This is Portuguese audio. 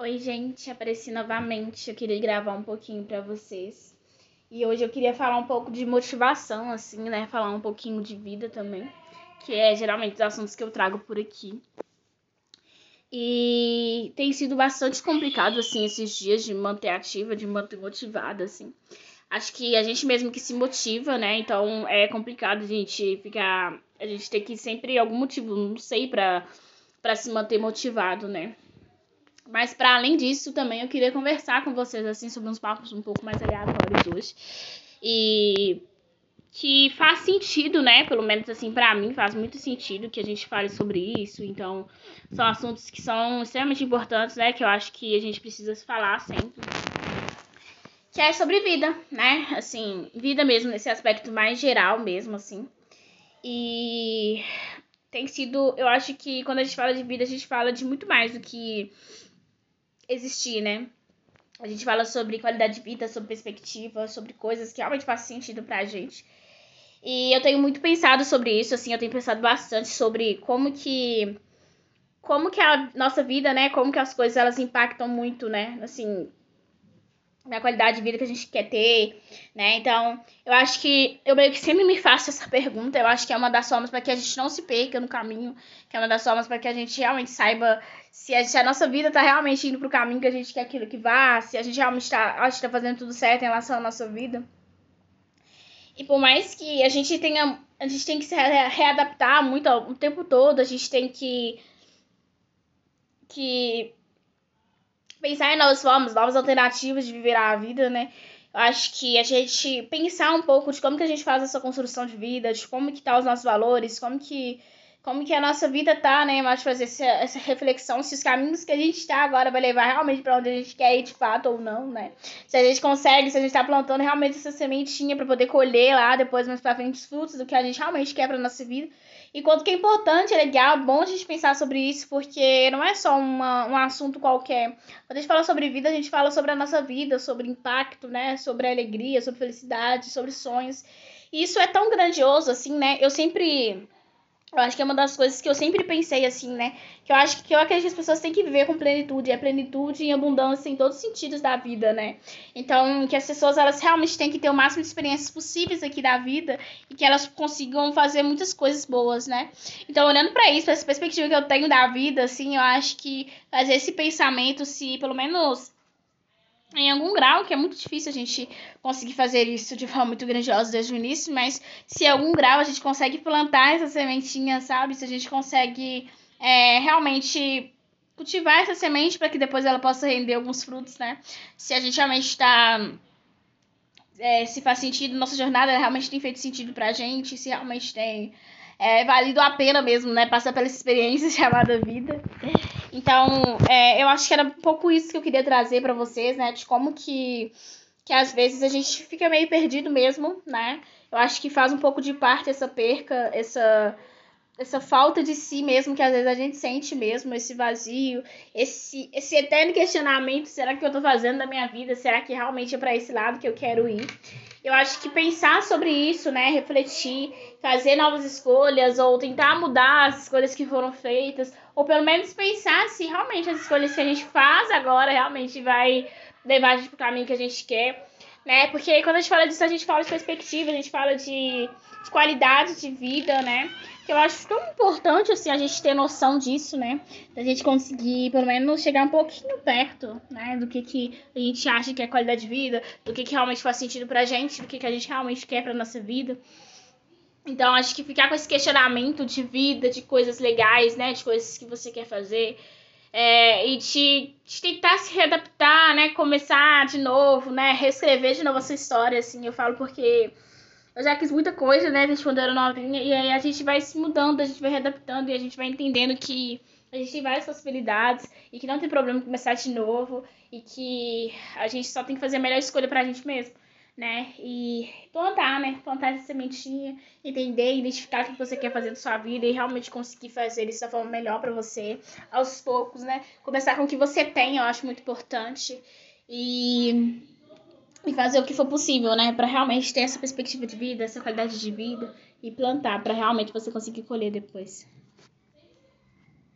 Oi, gente, apareci novamente. Eu queria gravar um pouquinho para vocês. E hoje eu queria falar um pouco de motivação, assim, né? Falar um pouquinho de vida também, que é geralmente os assuntos que eu trago por aqui. E tem sido bastante complicado, assim, esses dias de manter ativa, de manter motivada, assim. Acho que a gente mesmo que se motiva, né? Então é complicado a gente ficar. A gente tem que sempre algum motivo, não sei, pra, pra se manter motivado, né? Mas para além disso, também eu queria conversar com vocês assim sobre uns papos um pouco mais aleatórios hoje. E que faz sentido, né? Pelo menos assim para mim faz muito sentido que a gente fale sobre isso. Então, são assuntos que são extremamente importantes, né, que eu acho que a gente precisa falar sempre. Que é sobre vida, né? Assim, vida mesmo nesse aspecto mais geral mesmo assim. E tem sido, eu acho que quando a gente fala de vida, a gente fala de muito mais do que existir, né? A gente fala sobre qualidade de vida, sobre perspectiva, sobre coisas que realmente fazem sentido pra gente. E eu tenho muito pensado sobre isso, assim, eu tenho pensado bastante sobre como que como que a nossa vida, né, como que as coisas elas impactam muito, né? Assim, na qualidade de vida que a gente quer ter, né? Então, eu acho que eu meio que sempre me faço essa pergunta. Eu acho que é uma das formas para que a gente não se perca no caminho, que é uma das formas para que a gente realmente saiba se a, se a, nossa vida tá realmente indo pro caminho que a gente quer aquilo que vá, se a gente realmente está acha que tá fazendo tudo certo em relação à nossa vida. E por mais que a gente tenha, a gente tem que se readaptar muito o tempo todo, a gente tem que que pensar em novas formas, novas alternativas de viver a vida, né? Eu acho que a gente pensar um pouco de como que a gente faz essa construção de vida, de como que tá os nossos valores, como que como que a nossa vida tá, né? Mas fazer essa, essa reflexão se os caminhos que a gente tá agora vai levar realmente para onde a gente quer ir de fato ou não, né? Se a gente consegue, se a gente tá plantando realmente essa sementinha para poder colher lá depois mais para frente os frutos do que a gente realmente quer para nossa vida. E quanto que é importante, é legal, é bom a gente pensar sobre isso, porque não é só uma, um assunto qualquer. Quando a gente fala sobre vida, a gente fala sobre a nossa vida, sobre impacto, né? Sobre alegria, sobre felicidade, sobre sonhos. E isso é tão grandioso, assim, né? Eu sempre eu acho que é uma das coisas que eu sempre pensei assim, né? Que eu acho que eu acredito que as pessoas têm que viver com plenitude, a plenitude e abundância em todos os sentidos da vida, né? Então, que as pessoas elas realmente têm que ter o máximo de experiências possíveis aqui da vida e que elas consigam fazer muitas coisas boas, né? Então, olhando para isso, para essa perspectiva que eu tenho da vida, assim, eu acho que fazer esse pensamento, se pelo menos em algum grau, que é muito difícil a gente conseguir fazer isso de forma muito grandiosa desde o início, mas se em algum grau a gente consegue plantar essa sementinha, sabe? Se a gente consegue é, realmente cultivar essa semente para que depois ela possa render alguns frutos, né? Se a gente realmente está. É, se faz sentido, nossa jornada realmente tem feito sentido pra gente, se realmente tem é, valido a pena mesmo, né? Passar pela experiência chamada vida. Então, é, eu acho que era um pouco isso que eu queria trazer para vocês, né? De como que, que às vezes a gente fica meio perdido mesmo, né? Eu acho que faz um pouco de parte essa perca, essa, essa falta de si mesmo que às vezes a gente sente mesmo, esse vazio, esse, esse eterno questionamento: será que eu tô fazendo da minha vida? Será que realmente é para esse lado que eu quero ir? Eu acho que pensar sobre isso, né, refletir, fazer novas escolhas ou tentar mudar as escolhas que foram feitas, ou pelo menos pensar se realmente as escolhas que a gente faz agora realmente vai levar a gente pro caminho que a gente quer, né? Porque quando a gente fala disso, a gente fala de perspectiva, a gente fala de, de qualidade de vida, né? Que eu acho tão importante assim a gente ter noção disso, né? Da gente conseguir pelo menos chegar um pouquinho perto, né, do que que a gente acha que é qualidade de vida, do que que realmente faz sentido pra gente, do que que a gente realmente quer pra nossa vida. Então, acho que ficar com esse questionamento de vida, de coisas legais, né? De coisas que você quer fazer. É, e de, tentar se readaptar, né? Começar de novo, né? Reescrever de novo essa história, assim. Eu falo porque eu já quis muita coisa, né? Desde quando eu era novinha. E aí a gente vai se mudando, a gente vai readaptando e a gente vai entendendo que a gente tem várias possibilidades e que não tem problema começar de novo e que a gente só tem que fazer a melhor escolha pra gente mesmo né? E plantar, né? Plantar essa sementinha, entender, identificar o que você quer fazer da sua vida e realmente conseguir fazer isso da forma melhor para você, aos poucos, né? Começar com o que você tem, eu acho muito importante. E, e fazer o que for possível, né? Para realmente ter essa perspectiva de vida, essa qualidade de vida e plantar, para realmente você conseguir colher depois.